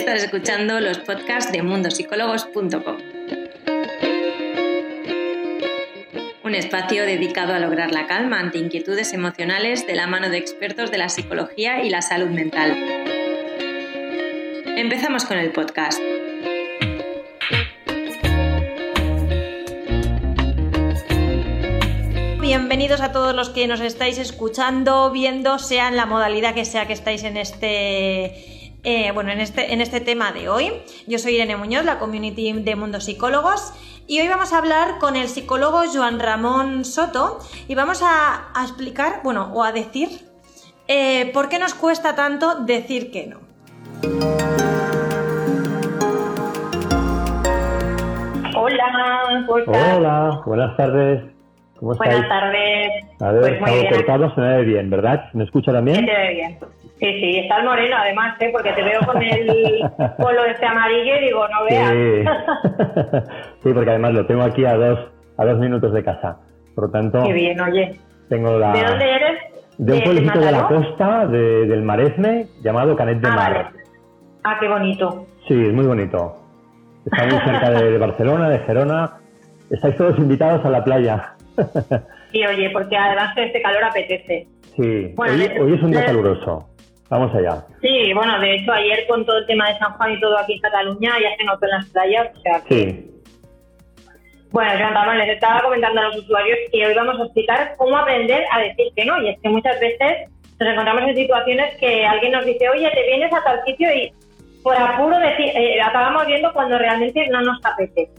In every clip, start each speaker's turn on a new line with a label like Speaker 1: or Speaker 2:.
Speaker 1: Estás escuchando los podcasts de mundosicólogos.com. Un espacio dedicado a lograr la calma ante inquietudes emocionales de la mano de expertos de la psicología y la salud mental. Empezamos con el podcast. bienvenidos a todos los que nos estáis escuchando, viendo, sea en la modalidad que sea que estáis en este, eh, bueno, en este, en este tema de hoy. Yo soy Irene Muñoz, la community de Mundo Psicólogos, y hoy vamos a hablar con el psicólogo Joan Ramón Soto y vamos a, explicar, bueno, o a decir eh, por qué nos cuesta tanto decir que no.
Speaker 2: Hola,
Speaker 3: Hola, buenas tardes.
Speaker 2: ¿Cómo Buenas tardes.
Speaker 3: A ver, pues estamos cortado, se me ve bien, ¿verdad? ¿Me escucha también?
Speaker 2: Se ve bien. Sí, sí, estás moreno además, ¿eh? porque te veo con el polo este amarillo y digo, no veas.
Speaker 3: Sí. sí, porque además lo tengo aquí a dos, a dos minutos de casa. Por lo tanto...
Speaker 2: Qué bien, oye.
Speaker 3: Tengo la...
Speaker 2: ¿De dónde eres?
Speaker 3: De un pueblecito de la costa, del Maresme, llamado Canet de
Speaker 2: ah,
Speaker 3: Mar.
Speaker 2: Vale. Ah, qué bonito.
Speaker 3: Sí, es muy bonito. Está muy cerca de Barcelona, de Gerona. Estáis todos invitados a la playa.
Speaker 2: Sí, oye, porque además este calor apetece.
Speaker 3: Sí, hoy, es un día caluroso. Vamos allá.
Speaker 2: Sí, bueno, de hecho ayer con todo el tema de San Juan y todo aquí en Cataluña ya se notó en las playas, o sea
Speaker 3: Sí.
Speaker 2: Bueno, Joan les estaba comentando a los usuarios que hoy vamos a explicar cómo aprender a decir que no. Y es que muchas veces nos encontramos en situaciones que alguien nos dice, oye, te vienes a tal sitio y por apuro decir, eh, acabamos viendo cuando realmente no nos apetece.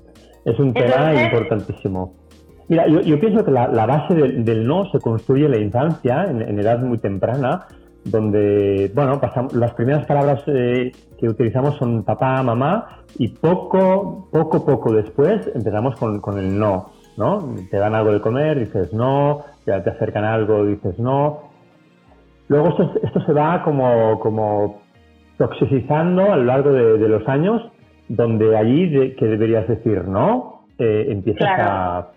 Speaker 3: Es un tema importantísimo. Mira, yo, pienso que la, base del, no se construye en la infancia, en, edad muy temprana, donde, bueno, pasamos, las primeras palabras eh, que utilizamos son papá, mamá, y poco, poco, poco después empezamos con, el no, ¿no? Te dan algo de comer, dices no, ya te acercan algo, dices no. Luego esto, se va como, como toxicizando a lo largo de, los años, donde allí que deberías decir no, eh, empiezas a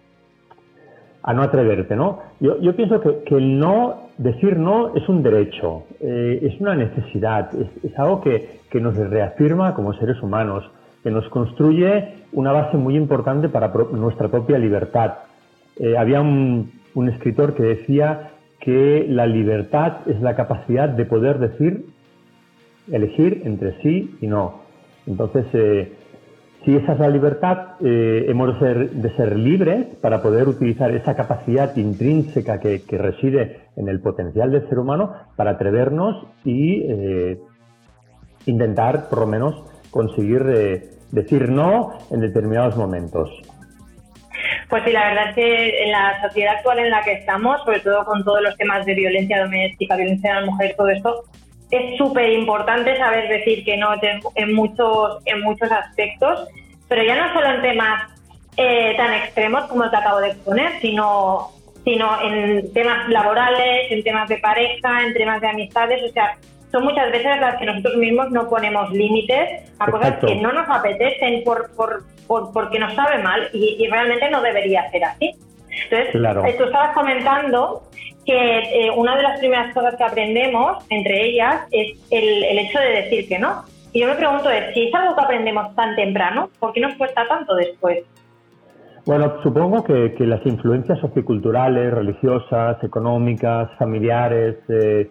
Speaker 3: a no atreverte, ¿no? Yo, yo pienso que, que, el no, decir no es un derecho, eh, es una necesidad, es, algo que, que, nos reafirma como seres humanos, que nos construye una base muy importante para nuestra propia libertad. Eh, había un, escritor que decía que la libertad es la capacidad de poder decir, elegir entre sí y no. Entonces, eh, si esa es la libertad, eh, hemos de ser, de ser, libres para poder utilizar esa capacidad intrínseca que, reside en el potencial del ser humano para atrevernos y eh, intentar, por lo menos, conseguir eh, decir no en determinados momentos.
Speaker 2: Pues sí, la verdad es que en la sociedad actual en la que estamos, sobre todo con todos los temas de violencia doméstica, violencia de la mujer, todo esto, es súper importante saber decir que no en muchos, en muchos aspectos, pero ya no solo en temas eh, tan extremos como te acabo de exponer, sino, sino en temas laborales, en temas de pareja, en temas de amistades, o sea, son muchas veces las que nosotros mismos no ponemos límites a cosas que no nos apetecen por, por, porque nos sabe mal y, realmente no debería ser así. Entonces,
Speaker 3: claro.
Speaker 2: tú estabas comentando que eh, una de las primeras cosas que aprendemos, entre ellas, es el, el, hecho de decir que no. Y yo me pregunto, si es algo que aprendemos tan temprano, ¿por qué nos cuesta tanto después?
Speaker 3: Bueno, supongo que, que las influencias socioculturales, religiosas, económicas, familiares, eh,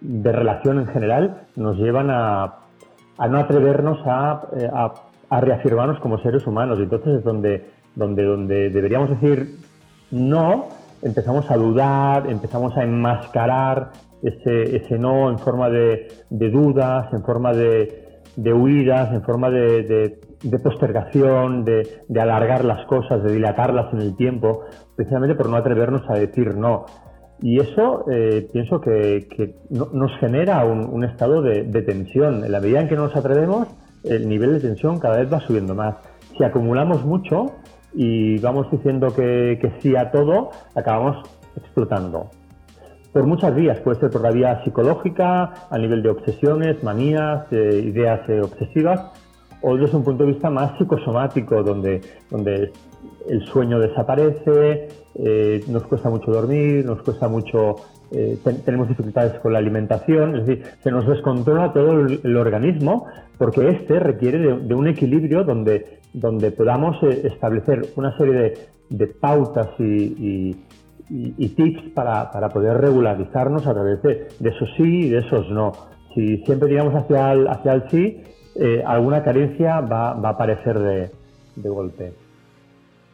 Speaker 3: de relación en general, nos llevan a, a no atrevernos a, eh, a, a, reafirmarnos como seres humanos. Entonces es donde, donde, donde deberíamos decir no, empezamos a dudar, empezamos a enmascarar ese, ese no en forma de, dudas, en forma de, huidas, en forma de, postergación, de, alargar las cosas, de dilatarlas en el tiempo, precisamente por no atrevernos a decir no. Y eso eh, pienso que, nos genera un, un estado de, tensión. En la medida en que no nos atrevemos, el nivel de tensión cada vez va subiendo más. Si acumulamos mucho, y vamos diciendo que, sí a todo, acabamos explotando. Por muchas vías, puede ser por la vía psicológica, a nivel de obsesiones, manías, eh, ideas eh, obsesivas, o desde un punto de vista más psicosomático, donde, donde el sueño desaparece, eh, nos cuesta mucho dormir, nos cuesta mucho eh, tenemos dificultades con la alimentación, es decir, se nos descontrola todo el, organismo porque este requiere de, un equilibrio donde, donde podamos eh, establecer una serie de, pautas y, tips para, poder regularizarnos a través de, esos sí y de esos no. Si siempre llegamos hacia el, hacia el sí, eh, alguna carencia va, va a aparecer de, golpe.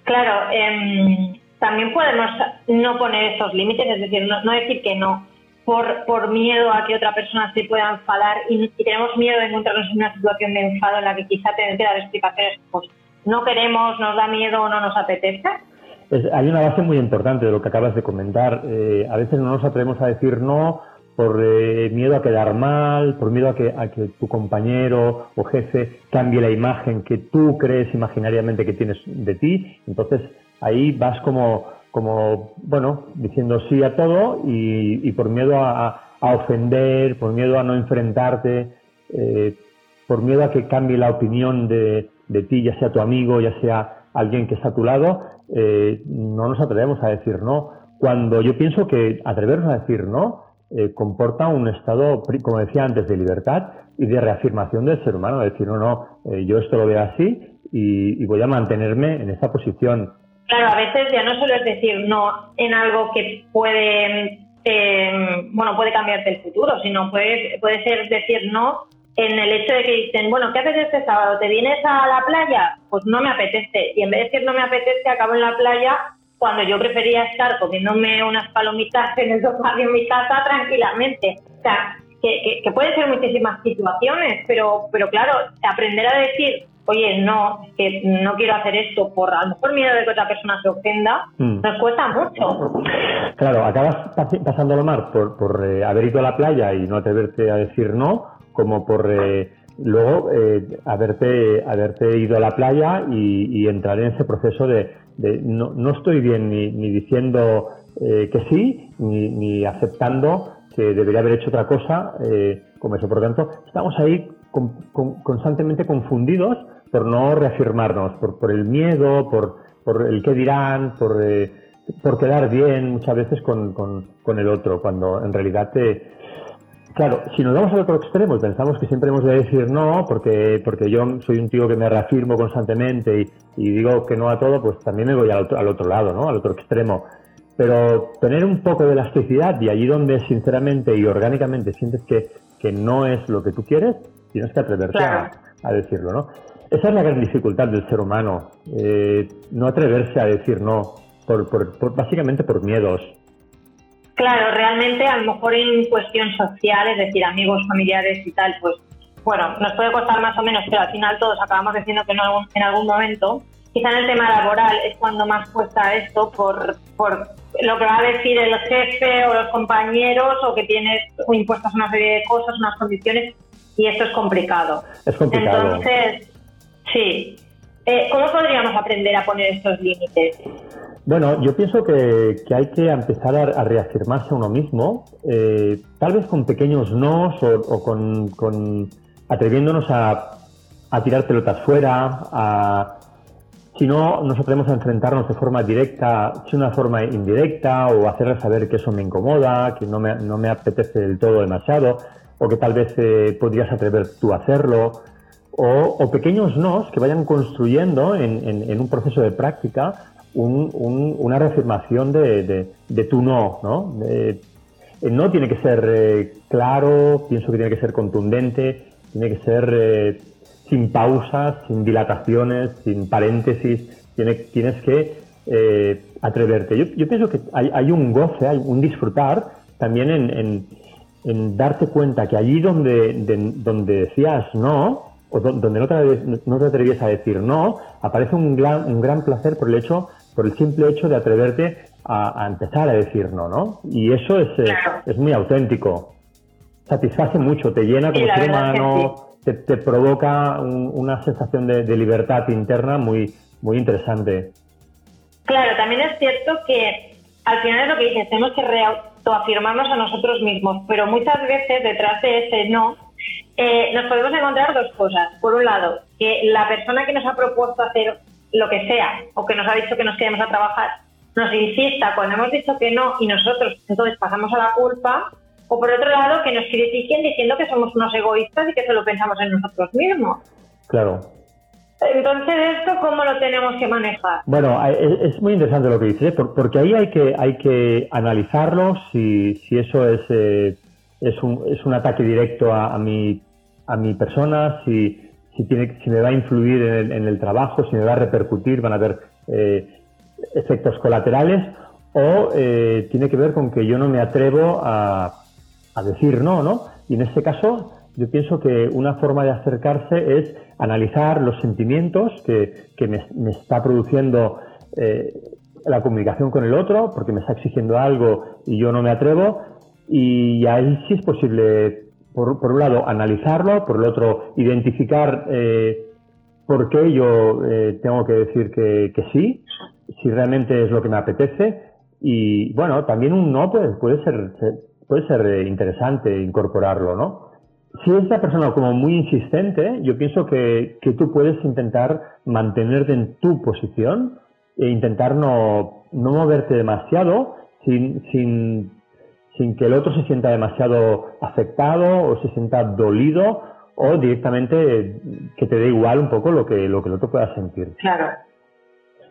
Speaker 2: Claro, eh, también podemos no poner esos límites, es decir, no, decir que no por, por miedo a que otra persona se pueda enfadar y, tenemos miedo de encontrarnos en una situación de enfado en la que quizá tenemos que dar explicaciones, pues no queremos, nos da miedo o no nos apetece.
Speaker 3: hay una base muy importante de lo que acabas de comentar. Eh, a veces no nos atrevemos a decir no por eh, miedo a quedar mal, por miedo a que, a que tu compañero o jefe cambie la imagen que tú crees imaginariamente que tienes de ti. Entonces ahí vas como, como bueno, diciendo sí a todo y, por miedo a, ofender, por miedo a no enfrentarte, eh, por miedo a que cambie la opinión de, de, ti, ya sea tu amigo, ya sea alguien que está a tu lado, eh, no nos atrevemos a decir no. Cuando yo pienso que atrevernos a decir no eh, comporta un estado, como decía antes, de libertad y de reafirmación del ser humano, decir, no, no, yo esto lo veo así y, y, voy a mantenerme en esta posición.
Speaker 2: Claro, a veces ya no solo es decir no en algo que puede, eh, bueno, puede cambiarte el futuro, sino puede, puede ser decir no en el hecho de que dicen, bueno, ¿qué haces este sábado? ¿Te vienes a la playa? Pues no me apetece. Y en vez de decir no me apetece, acabo en la playa cuando yo prefería estar comiéndome unas palomitas en el sofá de mi casa tranquilamente. O sea, que, que, pueden ser muchísimas situaciones, pero, pero claro, aprender a decir oye, no, que no quiero hacer esto por a lo mejor miedo de que otra persona se ofenda, mm. nos cuesta mucho.
Speaker 3: Claro, acabas pasándolo mal por, por eh, haber ido a la playa y no atreverte a decir no, como por eh, luego eh, haberte, haberte ido a la playa y, entrar en ese proceso de, no, no, estoy bien ni, ni diciendo que sí, ni, ni, aceptando que debería haber hecho otra cosa como eso. Por lo tanto, estamos ahí constantemente confundidos por no reafirmarnos, por, por el miedo, por, por el qué dirán, por, eh, por quedar bien muchas veces con, con, el otro, cuando en realidad te... Claro, si nos vamos al otro extremo y pensamos que siempre hemos de decir no, porque, porque yo soy un tío que me reafirmo constantemente y, digo que no a todo, pues también me voy al otro, al otro lado, ¿no? Al otro extremo. Pero tener un poco de elasticidad y allí donde sinceramente y orgánicamente sientes que, que no es lo que tú quieres, tienes que atreverte a, a decirlo, ¿no? Esa es la gran dificultad del ser humano, eh, no atreverse a decir no, por, básicamente por miedos.
Speaker 2: Claro, realmente a lo mejor en cuestión social, es decir, amigos, familiares y tal, pues bueno, nos puede costar más o menos, pero al final todos acabamos diciendo que no en algún momento. Quizá en el tema laboral es cuando más cuesta esto por, por lo que va a decir el jefe o los compañeros o que tienes impuestas una serie de cosas, unas condiciones y esto es complicado.
Speaker 3: Es complicado.
Speaker 2: Entonces, Sí. Eh, ¿Cómo podríamos aprender a poner estos límites?
Speaker 3: Bueno, yo pienso que, hay que empezar a, reafirmarse a uno mismo, eh, tal vez con pequeños nos o, con, atreviéndonos a, tirar pelotas fuera, a, si no nos atrevemos a enfrentarnos de forma directa, si una forma indirecta, o hacerle saber que eso me incomoda, que no me, no me apetece del todo demasiado, o que tal vez eh, podrías atrever tú a hacerlo o, pequeños nos que vayan construyendo en, un proceso de práctica una reafirmación de, tu no, ¿no? el no tiene que ser eh, claro, pienso que tiene que ser contundente, tiene que ser eh, sin pausas, sin dilataciones, sin paréntesis, tienes que eh, atreverte. Yo, pienso que hay, un goce, hay un disfrutar también en, darte cuenta que allí donde, donde decías no, o donde no te, no te atrevías a decir no, aparece un gran, un gran placer por el hecho, por el simple hecho de atreverte a, empezar a decir no, ¿no? Y eso es, eh, es muy auténtico. Satisface mucho, te llena como ser humano, te, te, provoca una sensación de, libertad interna muy, muy interesante.
Speaker 2: Claro, también es cierto que al final es lo que dices, tenemos que reautoafirmarnos a nosotros mismos, pero muchas veces detrás de ese no eh, nos podemos encontrar dos cosas. Por un lado, que la persona que nos ha propuesto hacer lo que sea o que nos ha dicho que nos queremos a trabajar nos insista cuando hemos dicho que no y nosotros entonces pasamos a la culpa, o por otro lado que nos critiquen diciendo que somos unos egoístas y que solo pensamos en nosotros mismos.
Speaker 3: Claro.
Speaker 2: Entonces, ¿esto cómo lo tenemos que manejar?
Speaker 3: Bueno, es muy interesante lo que dices, ¿eh? porque ahí hay que, hay que analizarlo si, si eso es, eh, es, un, es un ataque directo a, mi, a mi persona, si, si, tiene, si me va a influir en el, trabajo, si me va a repercutir, van a haber eh, efectos colaterales, o tiene que ver con que yo no me atrevo a, a decir no, ¿no? Y en este caso, yo pienso que una forma de acercarse es analizar los sentimientos que, me, está produciendo eh, la comunicación con el otro, porque me está exigiendo algo y yo no me atrevo, y ahí sí es posible, por, un lado, analizarlo, por el otro, identificar eh, por qué yo eh, tengo que decir que, sí, si realmente es lo que me apetece, y bueno, también un no puede, puede ser, puede ser interesante incorporarlo, ¿no? si es la persona como muy insistente, yo pienso que, que, tú puedes intentar mantenerte en tu posición e intentar no, no moverte demasiado sin, sin, sin, que el otro se sienta demasiado afectado o se sienta dolido o directamente que te dé igual un poco lo que, lo que el otro pueda sentir.
Speaker 2: Claro.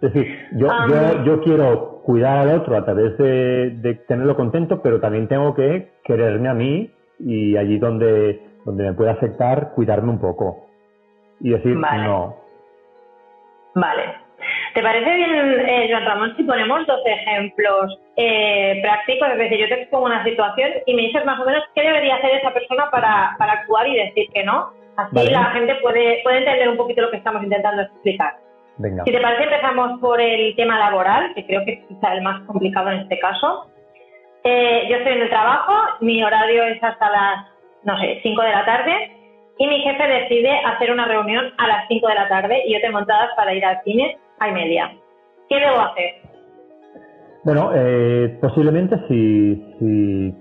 Speaker 3: Es decir, yo, yo, yo quiero cuidar al otro a través de, de tenerlo contento, pero también tengo que quererme a mí y allí donde donde me puede afectar, cuidarme un poco y decir no.
Speaker 2: Vale. ¿Te parece bien, eh, Joan Ramón, si ponemos dos ejemplos eh, prácticos? Es decir, yo te expongo una situación y me dices más o menos qué debería hacer esa persona para, para actuar y decir que no. Así la gente puede, puede entender un poquito lo que estamos intentando explicar.
Speaker 3: Venga.
Speaker 2: Si te parece, empezamos por el tema laboral, que creo que es quizá el más complicado en este caso. Eh, yo estoy en el trabajo, mi horario es hasta las no sé, 5 de la tarde y mi jefe decide hacer una reunión a las 5 de la tarde y yo tengo entradas para ir al cine y media. ¿Qué debo hacer?
Speaker 3: Bueno, eh, posiblemente si,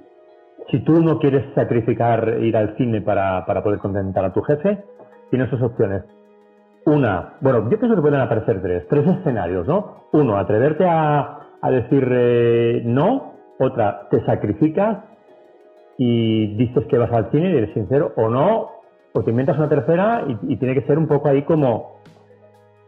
Speaker 3: si, tú no quieres sacrificar ir al cine para, para poder contentar a tu jefe, tienes dos opciones. Una, bueno, yo pienso que pueden aparecer tres, tres escenarios, ¿no? Uno, atreverte a, a decir eh, no. Otra, te sacrificas y dices que vas al cine y eres sincero o no, o te inventas una tercera y, tiene que ser un poco ahí como,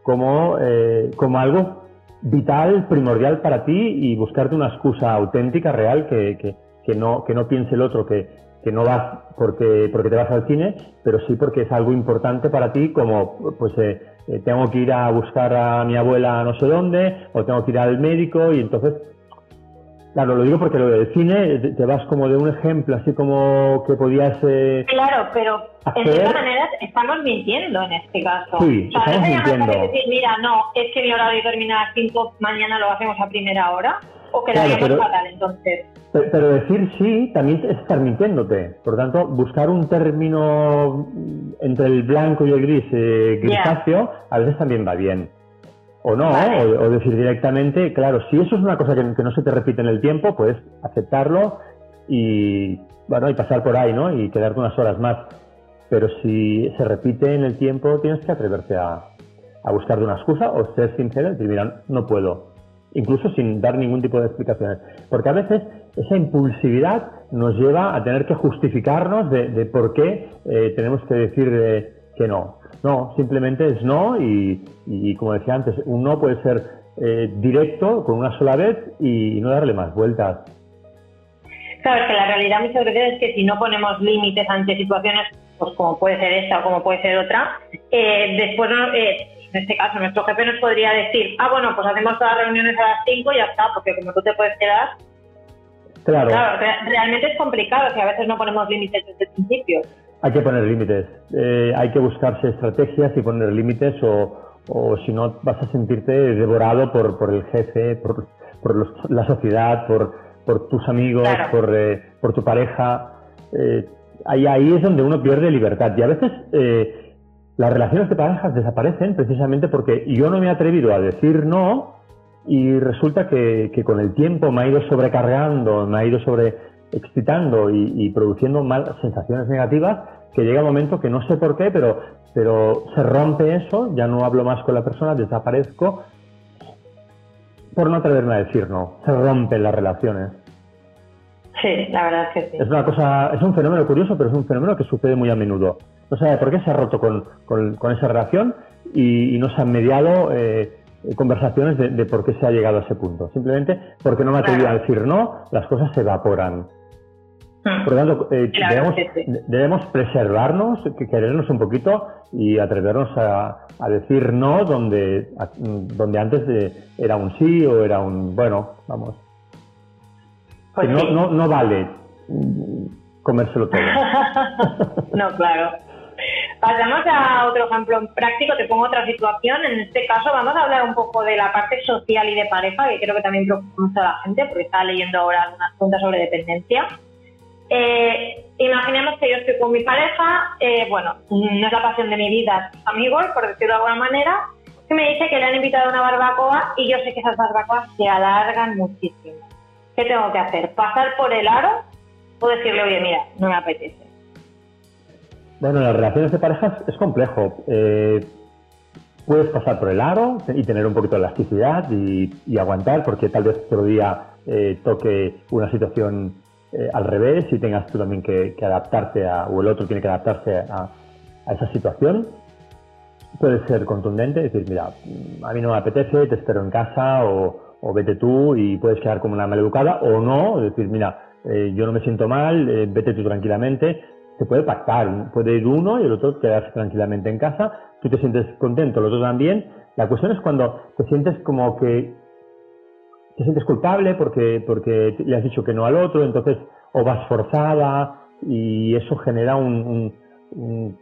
Speaker 3: como, eh, como algo vital, primordial para ti y buscarte una excusa auténtica, real, que, que, que no, que no piense el otro que, que no vas porque, porque te vas al cine, pero sí porque es algo importante para ti, como pues eh, eh, tengo que ir a buscar a mi abuela no sé dónde, o tengo que ir al médico, y entonces Claro, lo digo porque lo del cine te vas como de un ejemplo, así como que podías. Eh,
Speaker 2: claro, pero en cierta manera estamos mintiendo en este caso.
Speaker 3: Sí, o sea, estamos mintiendo.
Speaker 2: decir, mira, no, es que mi horario termina a las 5, mañana lo hacemos a primera hora, o que claro, pero, fatal entonces.
Speaker 3: Pero, decir sí también es estar mintiéndote. Por tanto, buscar un término entre el blanco y el gris, eh, grisáceo, a veces también va bien. O no, o, decir directamente, claro, si eso es una cosa que, no se te repite en el tiempo, puedes aceptarlo y, bueno, y pasar por ahí, ¿no? Y quedarte unas horas más. Pero si se repite en el tiempo, tienes que atreverte a, a buscar de una excusa o ser sincero y decir, mira, no puedo. Incluso sin dar ningún tipo de explicaciones. Porque a veces esa impulsividad nos lleva a tener que justificarnos de, por qué eh, tenemos que decir eh, que no. No, simplemente es no y, como decía antes, un no puede ser eh, directo con una sola vez y no darle más vueltas.
Speaker 2: Claro, es que la realidad muchas veces es que si no ponemos límites ante situaciones, pues como puede ser esta o como puede ser otra, eh, después, eh, en este caso, nuestro jefe nos podría decir, ah, bueno, pues hacemos todas las reuniones a las 5 y ya está, porque como tú te puedes quedar.
Speaker 3: Claro.
Speaker 2: Claro, realmente es complicado si a veces no ponemos límites desde el principio.
Speaker 3: Hay que poner límites. Eh, hay que buscarse estrategias y poner límites o, o si no vas a sentirte devorado por, por el jefe, por, por la sociedad, por, por tus amigos, por, eh, por tu pareja. Eh, ahí, ahí es donde uno pierde libertad. Y a veces eh, las relaciones de parejas desaparecen precisamente porque yo no me he atrevido a decir no y resulta que, que con el tiempo me ha ido sobrecargando, me ha ido sobre excitando y, produciendo mal, sensaciones negativas que llega un momento que no sé por qué, pero, pero se rompe eso, ya no hablo más con la persona, desaparezco por no atreverme a decir no. Se rompen las relaciones.
Speaker 2: Sí, la verdad es que sí.
Speaker 3: Es una cosa, es un fenómeno curioso, pero es un fenómeno que sucede muy a menudo. No sabe por qué se ha roto con, con, esa relación y, no se han mediado eh, conversaciones de, por qué se ha llegado a ese punto. Simplemente porque no me atreví a decir no, las cosas se evaporan. Hmm. Por lo tanto, eh, debemos, preservarnos, querernos un poquito y atrevernos a, decir no donde, donde antes era un sí o era un bueno, vamos. Pues no, no, vale comérselo todo.
Speaker 2: no, claro. Pasamos a otro ejemplo práctico, te pongo otra situación. En este caso vamos a hablar un poco de la parte social y de pareja, que creo que también preocupa mucho a la gente, porque está leyendo ahora algunas preguntas sobre dependencia. Eh, imaginemos que yo estoy con mi pareja, eh, bueno, no es la pasión de mi vida, amigos, por decirlo de alguna manera, que me dice que le han invitado a una barbacoa y yo sé que esas barbacoas se alargan muchísimo. ¿Qué tengo que hacer? ¿Pasar por el aro o decirle, oye, mira, no me apetece?
Speaker 3: Bueno, las relaciones de parejas es complejo. Eh, puedes pasar por el aro y tener un poquito de elasticidad y, aguantar, porque tal vez otro día toque una situación eh, al revés y tengas tú también que, adaptarte a, o el otro tiene que adaptarse a, esa situación. Puede ser contundente, decir, mira, a mí no me apetece, te espero en casa o, vete tú y puedes quedar como una maleducada o no, decir, mira, eh, yo no me siento mal, eh, vete tú tranquilamente. Se puede pactar, puede ir uno y el otro quedarse tranquilamente en casa, tú te sientes contento, el otro también. La cuestión es cuando te sientes como que te sientes culpable porque, porque le has dicho que no al otro, entonces o vas forzada y eso genera un,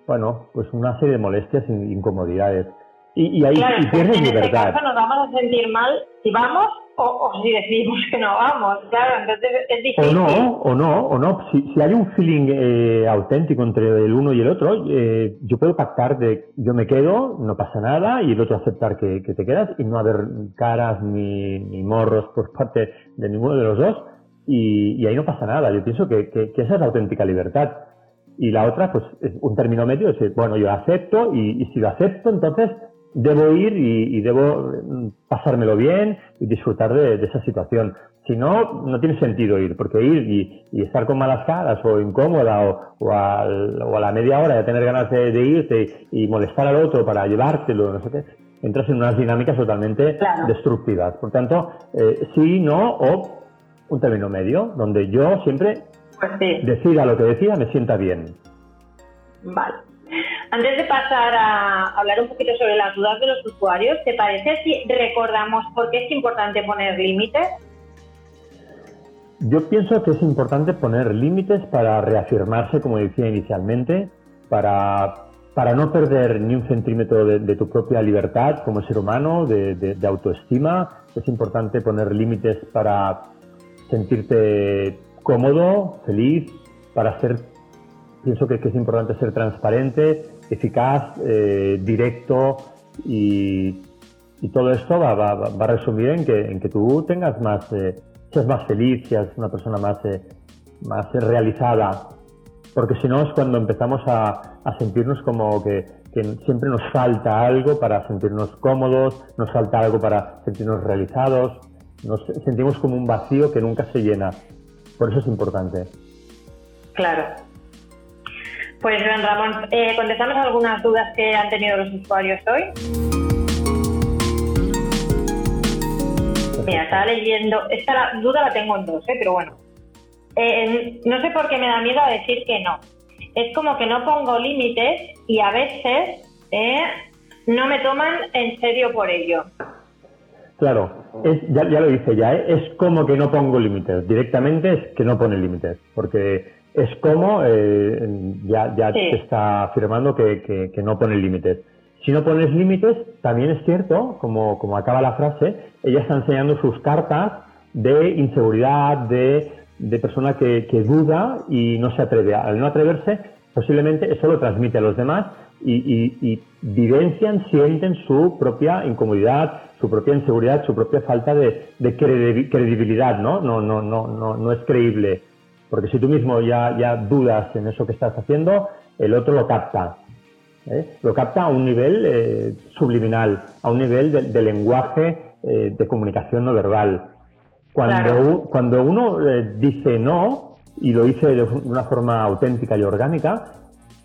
Speaker 3: bueno, pues una serie de molestias e incomodidades. Y, ahí
Speaker 2: claro, pierdes en libertad. Este caso nos vamos a sentir mal si vamos o, si decidimos que no vamos, claro, entonces es difícil.
Speaker 3: O no, o no, o no. Si, si hay un feeling eh, auténtico entre el uno y el otro, eh, yo puedo pactar de yo me quedo, no pasa nada, y el otro aceptar que, te quedas y no haber caras ni, ni, morros por parte de ninguno de los dos, y, ahí no pasa nada. Yo pienso que, que, esa es la auténtica libertad. Y la otra, pues, es un término medio, es, bueno, yo acepto, y, y si lo acepto, entonces debo ir y, debo mm, pasármelo bien y disfrutar de, esa situación. Si no, no tiene sentido ir, porque ir y, estar con malas caras o incómoda o, a la media hora de tener ganas de, irte y molestar al otro para llevártelo, no sé qué, entras en unas dinámicas totalmente destructivas. Por tanto, eh, sí, no o un término medio, donde yo siempre pues decida lo que decida, me sienta bien.
Speaker 2: Vale. Antes de pasar a hablar un poquito sobre las dudas de los usuarios, ¿te parece si recordamos por qué es importante poner límites?
Speaker 3: Yo pienso que es importante poner límites para reafirmarse, como decía inicialmente, para, para no perder ni un centímetro de, tu propia libertad como ser humano, de, autoestima. Es importante poner límites para sentirte cómodo, feliz, para ser pienso que, es importante ser transparente, eficaz, eh, directo y, todo esto va, a resumir en que, tú tengas más, eh, seas más feliz, seas una persona más, eh, más realizada, porque si no es cuando empezamos a, sentirnos como que, siempre nos falta algo para sentirnos cómodos, nos falta algo para sentirnos realizados, nos sentimos como un vacío que nunca se llena. Por eso es importante.
Speaker 2: Claro, pues Ramón, eh, contestamos algunas dudas que han tenido los usuarios hoy. Mira, estaba leyendo, esta duda la tengo en dos, ¿eh? pero bueno. Eh, no sé por qué me da miedo a decir que no. Es como que no pongo límites y a veces eh, no me toman en serio por ello.
Speaker 3: Claro, ya, ya, lo dice ya, ¿eh? es como que no pongo límites. Directamente es que no pone límites, porque es como eh, ya, ya te está afirmando que, que, no pone límites. Si no pones límites, también es cierto, como, como acaba la frase, ella está enseñando sus cartas de inseguridad, de, de persona que, que, duda y no se atreve. Al no atreverse, posiblemente eso lo transmite a los demás y, y, y vivencian, sienten su propia incomodidad, su propia inseguridad, su propia falta de, de credibilidad, ¿no? No, no, no, no, no es creíble porque si tú mismo ya, ya dudas en eso que estás haciendo, el otro lo capta. ¿eh? Lo capta a un nivel eh, subliminal, a un nivel de, lenguaje eh, de comunicación no verbal. Cuando, cuando uno dice no, y lo dice de una forma auténtica y orgánica,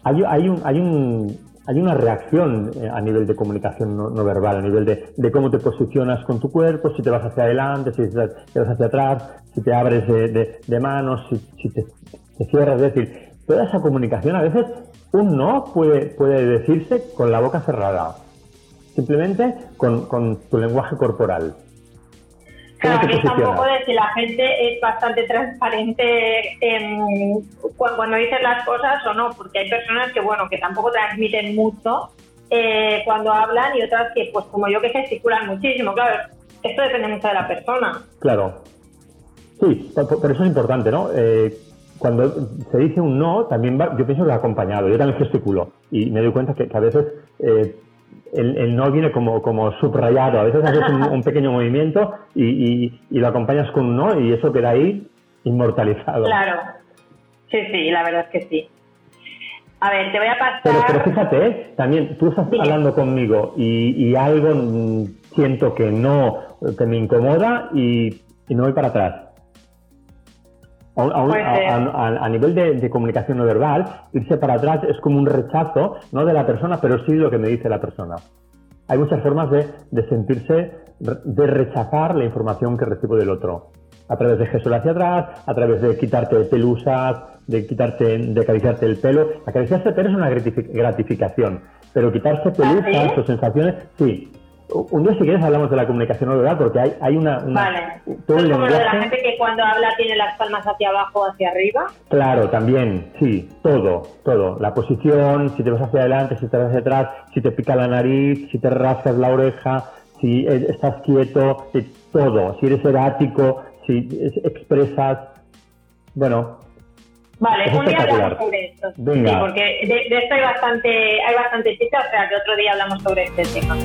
Speaker 3: hay, hay, un, hay, un, hay una reacción a nivel de comunicación no, verbal, a nivel de, cómo te posicionas con tu cuerpo, si te vas hacia adelante, si te vas hacia atrás, si te abres de, manos, si, te, cierras. Es decir, toda esa comunicación a veces un no puede, puede decirse con la boca cerrada, simplemente con, con tu lenguaje corporal.
Speaker 2: Claro, aquí está un poco de si la gente es bastante transparente cuando, dicen las cosas o no, porque hay personas que, bueno, que tampoco transmiten mucho eh, cuando hablan y otras que, pues como yo, que gesticulan muchísimo. Claro, esto depende mucho de la persona.
Speaker 3: Claro. Sí, pero eso es importante, ¿no? Eh, cuando se dice un no, también va, yo pienso que va acompañado. Yo también gesticulo y me doy cuenta que, a veces eh, el, no viene como, como subrayado. A veces haces un, pequeño movimiento y, lo acompañas con un no y eso queda ahí inmortalizado.
Speaker 2: Claro. Sí, sí, la verdad es que sí. A ver, te voy a pasar.
Speaker 3: Pero, fíjate, también tú estás hablando conmigo y, algo siento que no, que me incomoda y, y no voy para atrás. A, nivel de, comunicación no verbal, irse para atrás es como un rechazo, no de la persona, pero sí de lo que me dice la persona. Hay muchas formas de, sentirse, de rechazar la información que recibo del otro. A través de gestos hacia atrás, a través de quitarte pelusas, de quitarte, de acariciarte el pelo. Acariciarse el pelo es una gratificación, pero quitarse pelusas ¿Ah, o sensaciones, sí, un día, si quieres, hablamos de la comunicación no verbal, porque hay, hay una.
Speaker 2: vale. Todo ¿Es como lo de la gente que cuando habla tiene las palmas hacia abajo o hacia arriba?
Speaker 3: Claro, también, sí, todo, todo. La posición, si te vas hacia adelante, si te vas hacia atrás, si te pica la nariz, si te rascas la oreja, si estás quieto, todo. Si eres erático, si expresas. Bueno.
Speaker 2: Vale, un día hablamos sobre esto. Venga. Sí, porque de, de, esto hay bastante, hay bastante chica, o sea que otro día hablamos sobre este tema.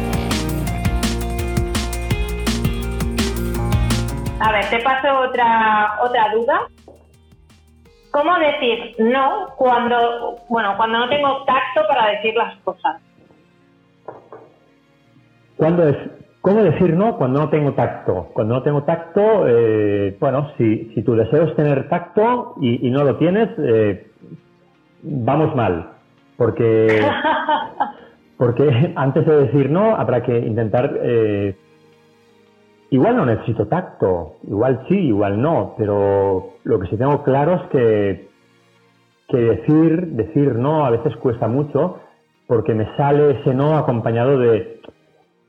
Speaker 2: A ver, te paso otra, otra duda. ¿Cómo decir no cuando, bueno, cuando no tengo tacto para decir las cosas?
Speaker 3: ¿Cuándo es, ¿Cómo decir no cuando no tengo tacto? Cuando no tengo tacto, eh, bueno, si, si tu deseo es tener tacto y, no lo tienes, eh, vamos mal. Porque, porque antes de decir no, habrá que intentar eh, Igual no necesito tacto, igual sí, igual no, pero lo que sí tengo claro es que, que decir, decir no a veces cuesta mucho porque me sale ese no acompañado de,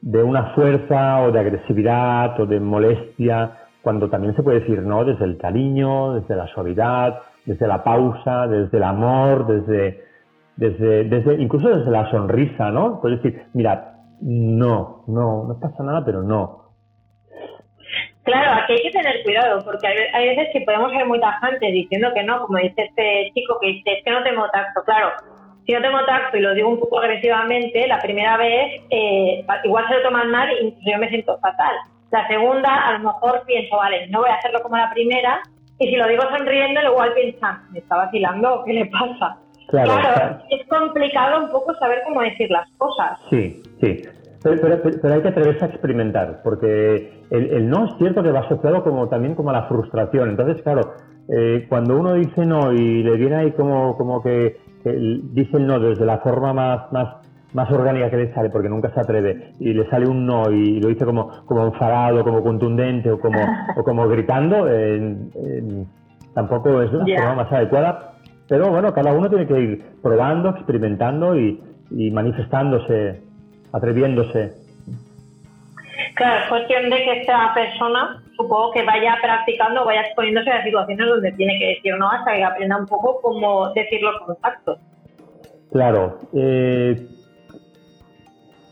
Speaker 3: de una fuerza o de agresividad o de molestia, cuando también se puede decir no desde el cariño, desde la suavidad, desde la pausa, desde el amor, desde, desde, desde incluso desde la sonrisa, ¿no? Puedes decir, mira, no, no, no pasa nada, pero no.
Speaker 2: Claro, aquí hay que tener cuidado, porque hay, veces que podemos ser muy tajantes diciendo que no, como dice este chico que dice, es que no tengo tacto. Claro, si no tengo tacto y lo digo un poco agresivamente, la primera vez eh, igual se lo toman mal y yo me siento fatal. La segunda, a lo mejor pienso, vale, no voy a hacerlo como la primera, y si lo digo sonriendo, igual piensan, ¿me está vacilando qué le pasa? Claro, es complicado un poco saber cómo decir las cosas.
Speaker 3: Sí, sí. Pero, hay que atreverse a experimentar, porque el, no es cierto que va asociado como también como a la frustración. Entonces, claro, eh, cuando uno dice no y le viene ahí como, como que, dice el no desde la forma más, más, más orgánica que le sale, porque nunca se atreve, y le sale un no y lo dice como, como enfadado, como contundente o como, o como gritando, tampoco es la forma más adecuada. Pero bueno, cada uno tiene que ir probando, experimentando y, y manifestándose atreviéndose.
Speaker 2: Claro, es cuestión de que esta persona, supongo que vaya practicando, vaya exponiéndose a situaciones donde tiene que decir no hasta que aprenda un poco cómo decir los contactos.
Speaker 3: Claro. Eh,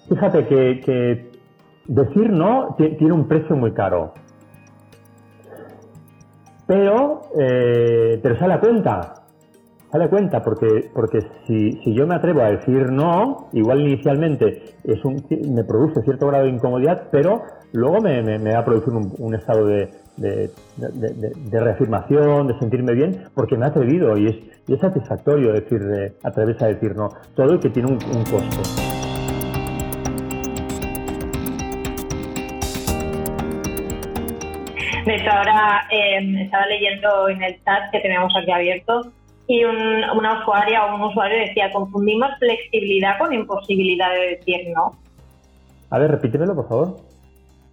Speaker 3: fíjate que, decir no tiene un precio muy caro. Pero, eh, pero sale a cuenta. Dale cuenta, porque, porque si, si, yo me atrevo a decir no, igual inicialmente es un, me produce cierto grado de incomodidad, pero luego me, me, va a producir un, estado de, de, de, reafirmación, de sentirme bien, porque me ha atrevido y es, y es satisfactorio decir, atreverse a decir no. Todo y que tiene un, un costo.
Speaker 2: De hecho, ahora em, estaba leyendo en el chat que tenemos aquí abierto y una usuaria o un usuario decía, confundimos flexibilidad con imposibilidad de decir no.
Speaker 3: A ver, repítemelo, por favor.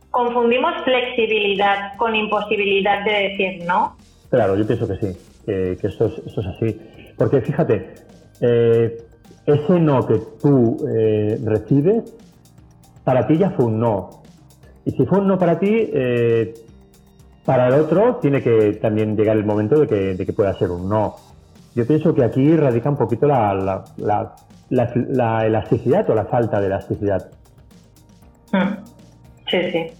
Speaker 2: Confundimos flexibilidad con imposibilidad de decir no.
Speaker 3: Claro, yo pienso que sí, que, esto, es, así. Porque fíjate, eh, ese no que tú eh, recibes, para ti ya fue un no. Y si fue un no para ti, eh, para el otro tiene que también llegar el momento de que, de que pueda ser un no. Yo pienso que aquí radica un poquito la, la, elasticidad o la falta de elasticidad.
Speaker 2: Hmm. Sí, sí.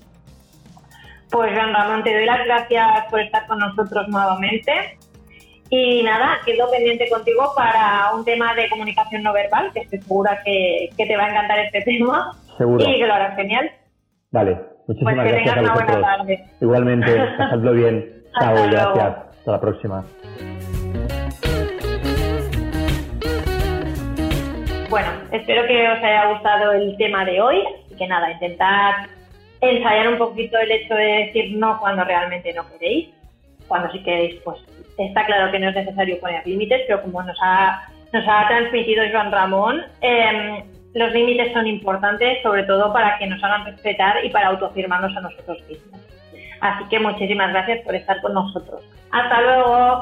Speaker 2: Pues Juan Ramón, te doy las gracias por estar con nosotros nuevamente. Y nada, quedo pendiente contigo para un tema de comunicación no verbal, que estoy segura que, te va a encantar este tema.
Speaker 3: Seguro.
Speaker 2: Y que lo harás genial.
Speaker 3: Vale, muchísimas
Speaker 2: pues que
Speaker 3: gracias.
Speaker 2: Tengas una buena tarde.
Speaker 3: Igualmente, pasadlo bien. Chao, gracias. Hasta la próxima.
Speaker 2: Bueno, espero que os haya gustado el tema de hoy. Así que nada, intentad ensayar un poquito el hecho de decir no cuando realmente no queréis. Cuando sí queréis, pues está claro que no es necesario poner límites, pero como nos ha, nos ha transmitido Joan Ramón, em, los límites son importantes, sobre todo para que nos hagan respetar y para autoafirmarnos a nosotros mismos. Así que muchísimas gracias por estar con nosotros. Hasta luego.